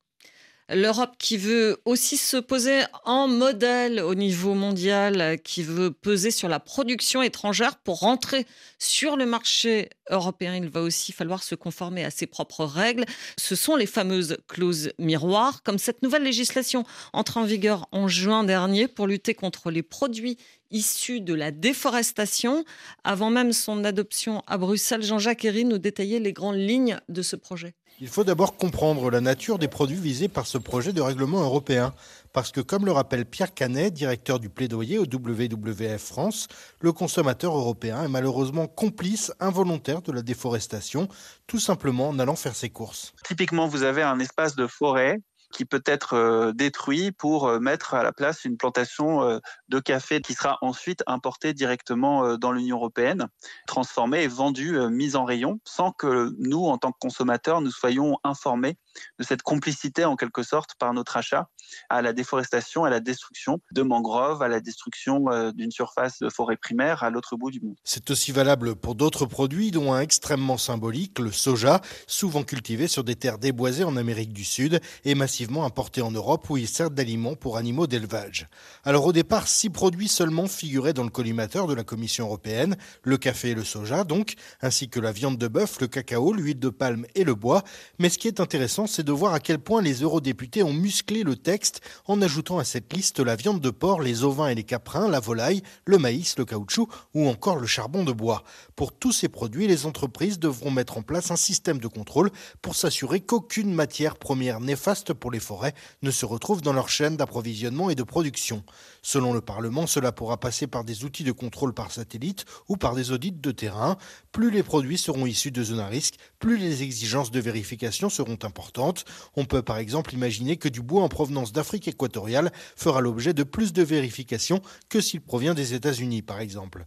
L'Europe qui veut aussi se poser en modèle au niveau mondial, qui veut peser sur la production étrangère pour rentrer sur le marché européen. Il va aussi falloir se conformer à ses propres règles. Ce sont les fameuses clauses miroirs, comme cette nouvelle législation entre en vigueur en juin dernier pour lutter contre les produits issus de la déforestation. Avant même son adoption à Bruxelles, Jean-Jacques Herry nous détaillait les grandes lignes de ce projet. Il faut d'abord comprendre la nature des produits visés par ce projet de règlement européen. Parce que, comme le rappelle Pierre Canet, directeur du plaidoyer au WWF France, le consommateur européen est malheureusement complice involontaire de la déforestation, tout simplement en allant faire ses courses. Typiquement, vous avez un espace de forêt qui peut être euh, détruit pour euh, mettre à la place une plantation euh, de café qui sera ensuite importée directement dans l'Union européenne, transformée et vendue, mise en rayon, sans que nous, en tant que consommateurs, nous soyons informés de cette complicité en quelque sorte par notre achat à la déforestation, à la destruction de mangroves, à la destruction d'une surface de forêt primaire à l'autre bout du monde. C'est aussi valable pour d'autres produits, dont un extrêmement symbolique, le soja, souvent cultivé sur des terres déboisées en Amérique du Sud et massivement importé en Europe où il sert d'aliment pour animaux d'élevage. Alors au départ, six produits seulement figuraient dans le collimateur de la Commission européenne, le café et le soja donc, ainsi que la viande de bœuf, le cacao, l'huile de palme et le bois. Mais ce qui est intéressant, c'est de voir à quel point les eurodéputés ont musclé le texte en ajoutant à cette liste la viande de porc, les ovins et les caprins, la volaille, le maïs, le caoutchouc ou encore le charbon de bois. Pour tous ces produits, les entreprises devront mettre en place un système de contrôle pour s'assurer qu'aucune matière première néfaste pour les forêts ne se retrouvent dans leur chaîne d'approvisionnement et de production. Selon le Parlement, cela pourra passer par des outils de contrôle par satellite ou par des audits de terrain. Plus les produits seront issus de zones à risque, plus les exigences de vérification seront importantes. On peut par exemple imaginer que du bois en provenance d'Afrique équatoriale fera l'objet de plus de vérifications que s'il provient des États-Unis par exemple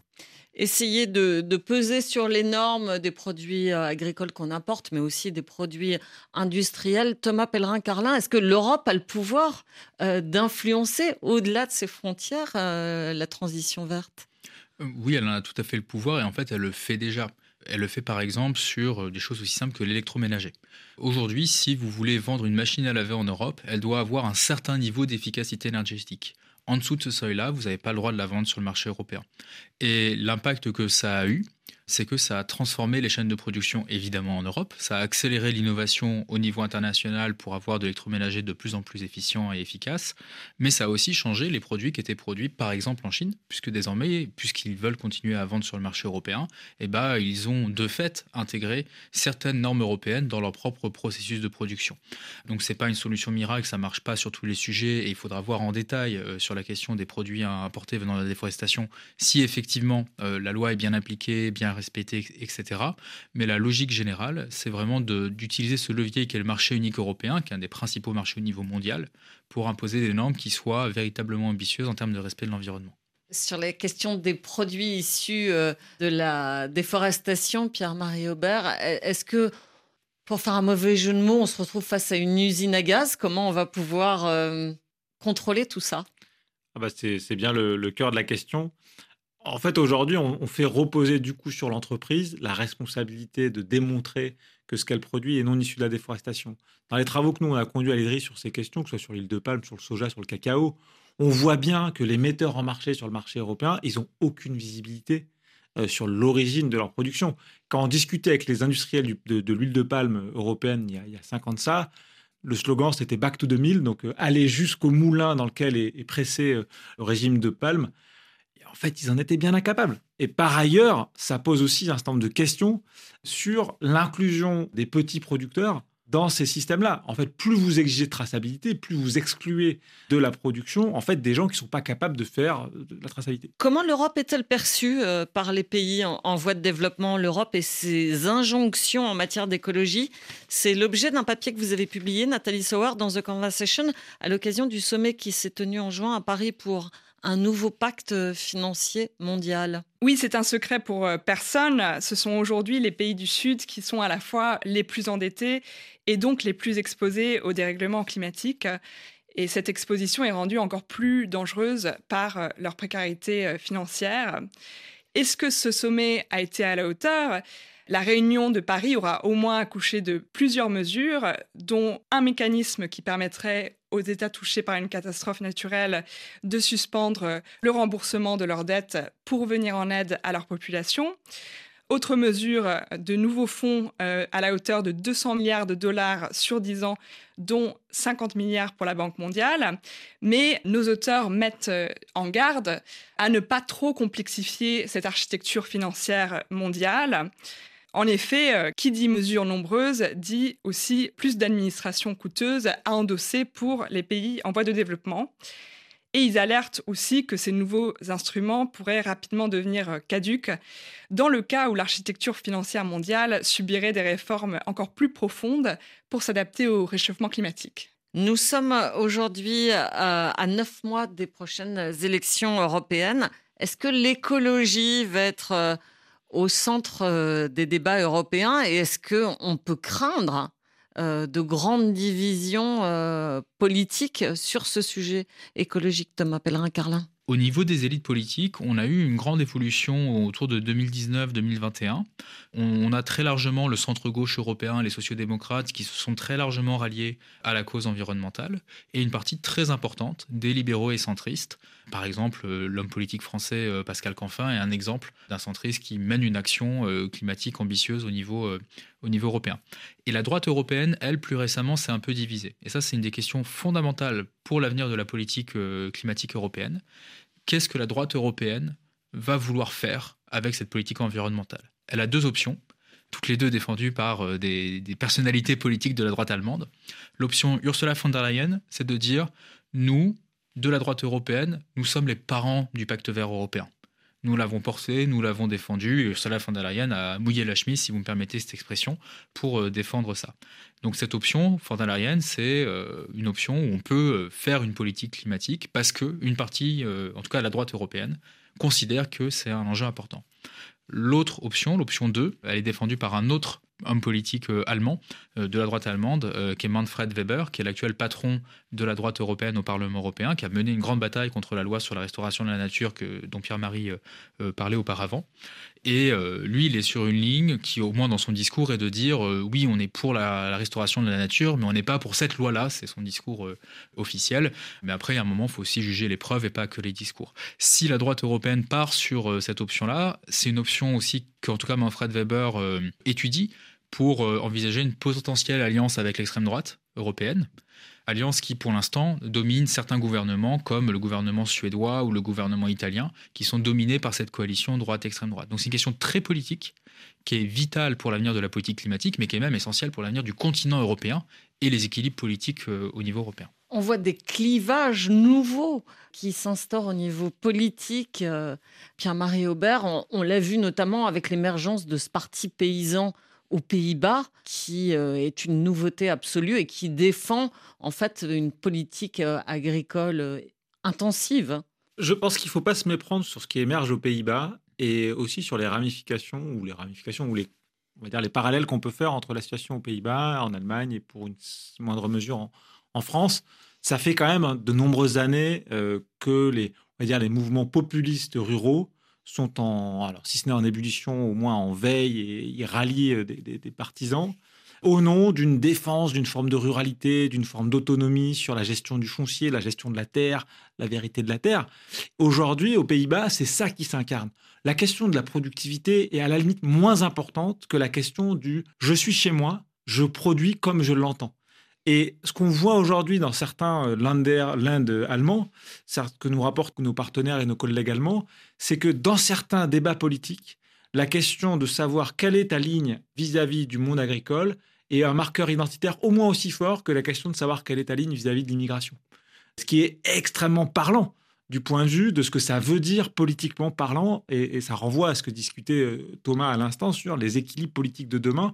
essayer de, peser sur les normes des produits euh, agricoles qu'on importe, mais aussi des produits industriels. Thomas Pellerin-Carlin, est-ce que l'Europe a le pouvoir euh, d'influencer au-delà de ses frontières euh, la transition verte? Oui, elle en a tout à fait le pouvoir et en fait, elle le fait déjà. Elle le fait par exemple sur des choses aussi simples que l'électroménager. Aujourd'hui, si vous voulez vendre une machine à laver en Europe, elle doit avoir un certain niveau d'efficacité énergétique en dessous de ce seuil-là, vous n'avez pas le droit de la vendre sur le marché européen. Et l'impact que ça a eu, c'est que ça a transformé les chaînes de production évidemment en Europe, ça a accéléré l'innovation au niveau international pour avoir de l'électroménager de plus en plus efficient et efficace, mais ça a aussi changé les produits qui étaient produits par exemple en Chine, puisque désormais, puisqu'ils veulent continuer à vendre sur le marché européen, eh ben, ils ont de fait intégré certaines normes européennes dans leur propre processus de production. Donc c'est pas une solution miracle, ça marche pas sur tous les sujets et il faudra voir en détail euh, sur la question des produits importés venant de la déforestation si effectivement euh, la loi est bien appliquée, bien respecter, etc. Mais la logique générale, c'est vraiment d'utiliser ce levier qui est le marché unique européen, qui est un des principaux marchés au niveau mondial, pour imposer des normes qui soient véritablement ambitieuses en termes de respect de l'environnement. Sur les questions des produits issus euh, de la déforestation, Pierre-Marie Aubert, e-, est-ce que pour faire un mauvais jeu de mots, on se retrouve face à une usine à gaz? Comment on va pouvoir euh, contrôler tout ça? Ah bah c'est bien le, le, cœur de la question. En fait, aujourd'hui, on, fait reposer du coup sur l'entreprise la responsabilité de démontrer que ce qu'elle produit est non issu de la déforestation. Dans les travaux que nous, on a conduits à l'IDRI sur ces questions, que ce soit sur l'île de Palme, sur le soja, sur le cacao, on voit bien que les metteurs en marché sur le marché européen, ils n'ont aucune visibilité euh, sur l'origine de leur production. Quand on discutait avec les industriels de, l'huile de palme européenne il y, a, il y a cinq ans de ça, le slogan c'était Back to 2000, donc euh, aller jusqu'au moulin dans lequel est, pressé euh, le régime de palme. En fait, ils en étaient bien incapables. Et par ailleurs, ça pose aussi un certain nombre de questions sur l'inclusion des petits producteurs dans ces systèmes-là. En fait, plus vous exigez de traçabilité, plus vous excluez de la production, en fait, des gens qui ne sont pas capables de faire de la traçabilité. Comment l'Europe est-elle perçue euh, par les pays en, voie de développement L'Europe et ses injonctions en matière d'écologie, c'est l'objet d'un papier que vous avez publié, Nathalie Sauer, dans The Conversation, à l'occasion du sommet qui s'est tenu en juin à Paris pour un nouveau pacte financier mondial Oui, c'est un secret pour euh, personne. Ce sont aujourd'hui les pays du Sud qui sont à la fois les plus endettés et donc les plus exposés au dérèglement climatique. Et cette exposition est rendue encore plus dangereuse par euh, leur précarité euh, financière. Est-ce que ce sommet a été à la hauteur? La réunion de Paris aura au moins accouché de plusieurs mesures, dont un mécanisme qui permettrait aux États touchés par une catastrophe naturelle de suspendre le remboursement de leurs dettes pour venir en aide à leur population. Autre mesure, de nouveaux fonds euh, à la hauteur de 200 milliards de dollars sur 10 ans, dont 50 milliards pour la Banque mondiale. Mais nos auteurs mettent euh, en garde à ne pas trop complexifier cette architecture financière mondiale. En effet, euh, qui dit mesures nombreuses dit aussi plus d'administrations coûteuses à endosser pour les pays en voie de développement. Et ils alertent aussi que ces nouveaux instruments pourraient rapidement devenir euh, caduques dans le cas où l'architecture financière mondiale subirait des réformes encore plus profondes pour s'adapter au réchauffement climatique. Nous sommes aujourd'hui euh, à neuf mois des prochaines élections européennes. Est-ce que l'écologie va être au centre euh, des débats européens et est-ce qu'on peut craindre euh, de grandes divisions euh, politiques sur ce sujet écologique, Thomas Pellerin-Carlin au niveau des élites politiques, on a eu une grande évolution autour de 2019-2021. On a très largement le centre-gauche européen, les sociodémocrates, qui se sont très largement ralliés à la cause environnementale, et une partie très importante des libéraux et centristes. Par exemple, euh, l'homme politique français euh, Pascal Canfin est un exemple d'un centriste qui mène une action euh, climatique ambitieuse au niveau, au niveau européen. Et la droite européenne, elle, plus récemment, s'est un peu divisée. Et ça, c'est une des questions fondamentales pour l'avenir de la politique climatique européenne. Qu'est-ce que la droite européenne va vouloir faire avec cette politique environnementale? Elle a deux options toutes les deux défendues par des, personnalités politiques de la droite allemande. L'option Ursula von der Leyen, c'est de dire, nous, de la droite européenne, nous sommes les parents du pacte vert européen. Nous l'avons porté, nous l'avons défendu, et Ursula von der Leyen a mouillé la chemise, si vous me permettez cette expression, pour euh, défendre ça. Donc cette option, von der Leyen, c'est euh, une option où on peut euh, faire une politique climatique parce qu'une partie, en tout cas la droite européenne, considère que c'est un enjeu important. L'autre option, l'option 2, elle est défendue par un autre homme politique euh, allemand, euh, de la droite allemande, euh, qui est Manfred Weber, qui est l'actuel patron de la droite européenne au Parlement européen, qui a mené une grande bataille contre la loi sur la restauration de la nature que, dont Pierre-Marie parlait auparavant. Et lui, il est sur une ligne qui, au moins dans son discours, est de dire oui, on est pour la, restauration de la nature, mais on n'est pas pour cette loi-là. C'est son discours officiel. Mais après, a un moment, il faut aussi juger les preuves et pas que les discours. Si la droite européenne part sur cette option-là, c'est une option aussi qu'en tout cas Manfred Weber étudie pour euh, envisager une potentielle alliance avec l'extrême droite européenne. Alliance qui, pour l'instant, domine certains gouvernements, comme le gouvernement suédois ou le gouvernement italien, qui sont dominés par cette coalition droite-extrême droite. Donc c'est une question très politique, qui est vitale pour l'avenir de la politique climatique, mais qui est même essentielle pour l'avenir du continent européen et les équilibres politiques euh, au niveau européen. On voit des clivages nouveaux qui s'instaurent au niveau politique. Euh, Pierre-Marie Aubert, on l'a vu notamment avec l'émergence de ce parti paysan aux Pays-Bas, qui euh, est une nouveauté absolue et qui défend en fait une politique euh, agricole euh, intensive. Je pense qu'il ne faut pas se méprendre sur ce qui émerge aux Pays-Bas et aussi sur les ramifications ou les ramifications ou les on va dire les parallèles qu'on peut faire entre la situation aux Pays-Bas, en Allemagne et pour une moindre mesure en, France. Ça fait quand même de nombreuses années que les, on va dire, les mouvements populistes ruraux sont en, alors si ce n'est en ébullition, au moins en veille et ils rallient euh, des, partisans. au nom d'une défense d'une forme de ruralité, d'une forme d'autonomie sur la gestion du foncier, la gestion de la terre, la vérité de la terre. Aujourd'hui, aux Pays-Bas, c'est ça qui s'incarne. La question de la productivité est à la limite moins importante que la question du je suis chez moi, je produis comme je l'entends. Et ce qu'on voit aujourd'hui dans certains euh, l'Inde allemand, que nous rapportent nos partenaires et nos collègues allemands, c'est que dans certains débats politiques, la question de savoir quelle est ta ligne vis-à-vis du monde agricole est un marqueur identitaire au moins aussi fort que la question de savoir quelle est ta ligne vis-à-vis de l'immigration. Ce qui est extrêmement parlant du point de vue de ce que ça veut dire politiquement parlant, et, et ça renvoie à ce que discutait euh, Thomas à l'instant sur les équilibres politiques de demain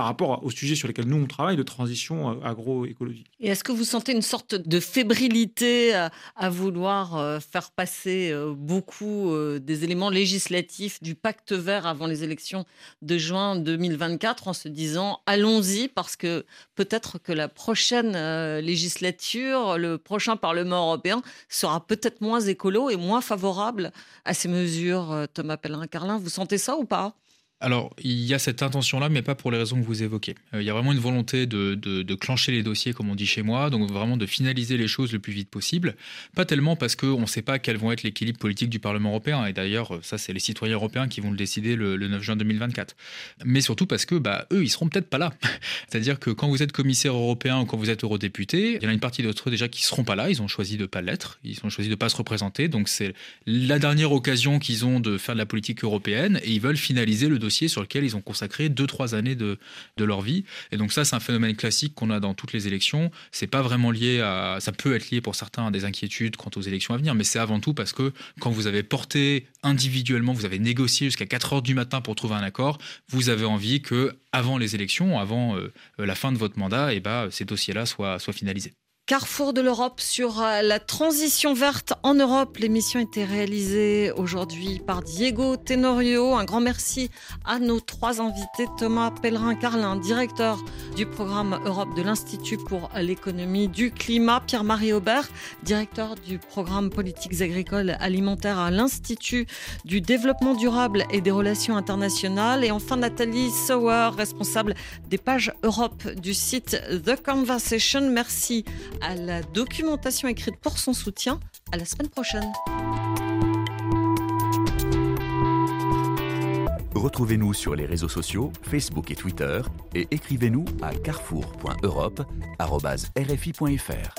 par rapport aux sujets sur lesquels nous on travaille de transition euh, agroécologique. Et est-ce que vous sentez une sorte de fébrilité à, vouloir euh, faire passer euh, beaucoup des éléments législatifs du pacte vert avant les élections de juin 2024 en se disant allons-y parce que peut-être que la prochaine législature, le prochain Parlement européen sera peut-être moins écolo et moins favorable à ces mesures. Thomas Pellerin-Carlin, vous sentez ça ou pas? Alors, il y a cette intention-là, mais pas pour les raisons que vous évoquez. Euh, il y a vraiment une volonté de, de, clencher les dossiers, comme on dit chez moi, donc vraiment de finaliser les choses le plus vite possible. Pas tellement parce qu'on ne sait pas quels vont être l'équilibre politique du Parlement européen, et d'ailleurs, ça, c'est les citoyens européens qui vont le décider le, 9 juin 2024. Mais surtout parce que, bah, eux, ils seront peut-être pas là. C'est-à-dire que quand vous êtes commissaire européen ou quand vous êtes eurodéputé, il y en a une partie d'entre eux déjà qui seront pas là, ils ont choisi de pas l'être, ils ont choisi de pas se représenter, donc c'est la dernière occasion qu'ils ont de faire de la politique européenne, et ils veulent finaliser le dossier sur lequel ils ont consacré 2-3 années de, de, leur vie. Et donc ça, c'est un phénomène classique qu'on a dans toutes les élections. C'est pas vraiment lié à, ça peut être lié pour certains à des inquiétudes quant aux élections à venir, mais c'est avant tout parce que quand vous avez porté individuellement, vous avez négocié jusqu'à 4 heures du matin pour trouver un accord, vous avez envie que avant les élections, avant euh, la fin de votre mandat, eh ben, ces dossiers-là soient, soient finalisés. Carrefour de l'Europe sur euh, la transition verte en Europe. L'émission été réalisée aujourd'hui par Diego Tenorio. Un grand merci à nos trois invités. Thomas Pellerin-Carlin, directeur du programme Europe de l'Institut pour l'économie du climat. Pierre-Marie Aubert, directeur du programme politiques agricoles alimentaires à l'Institut du développement durable et des relations internationales. Et enfin Nathalie Sauer, responsable des pages Europe du site The Conversation. Merci à la documentation écrite pour son soutien. À la semaine prochaine. Retrouvez-nous sur les réseaux sociaux, Facebook et Twitter, et écrivez-nous à carrefour.europe.rfi.fr.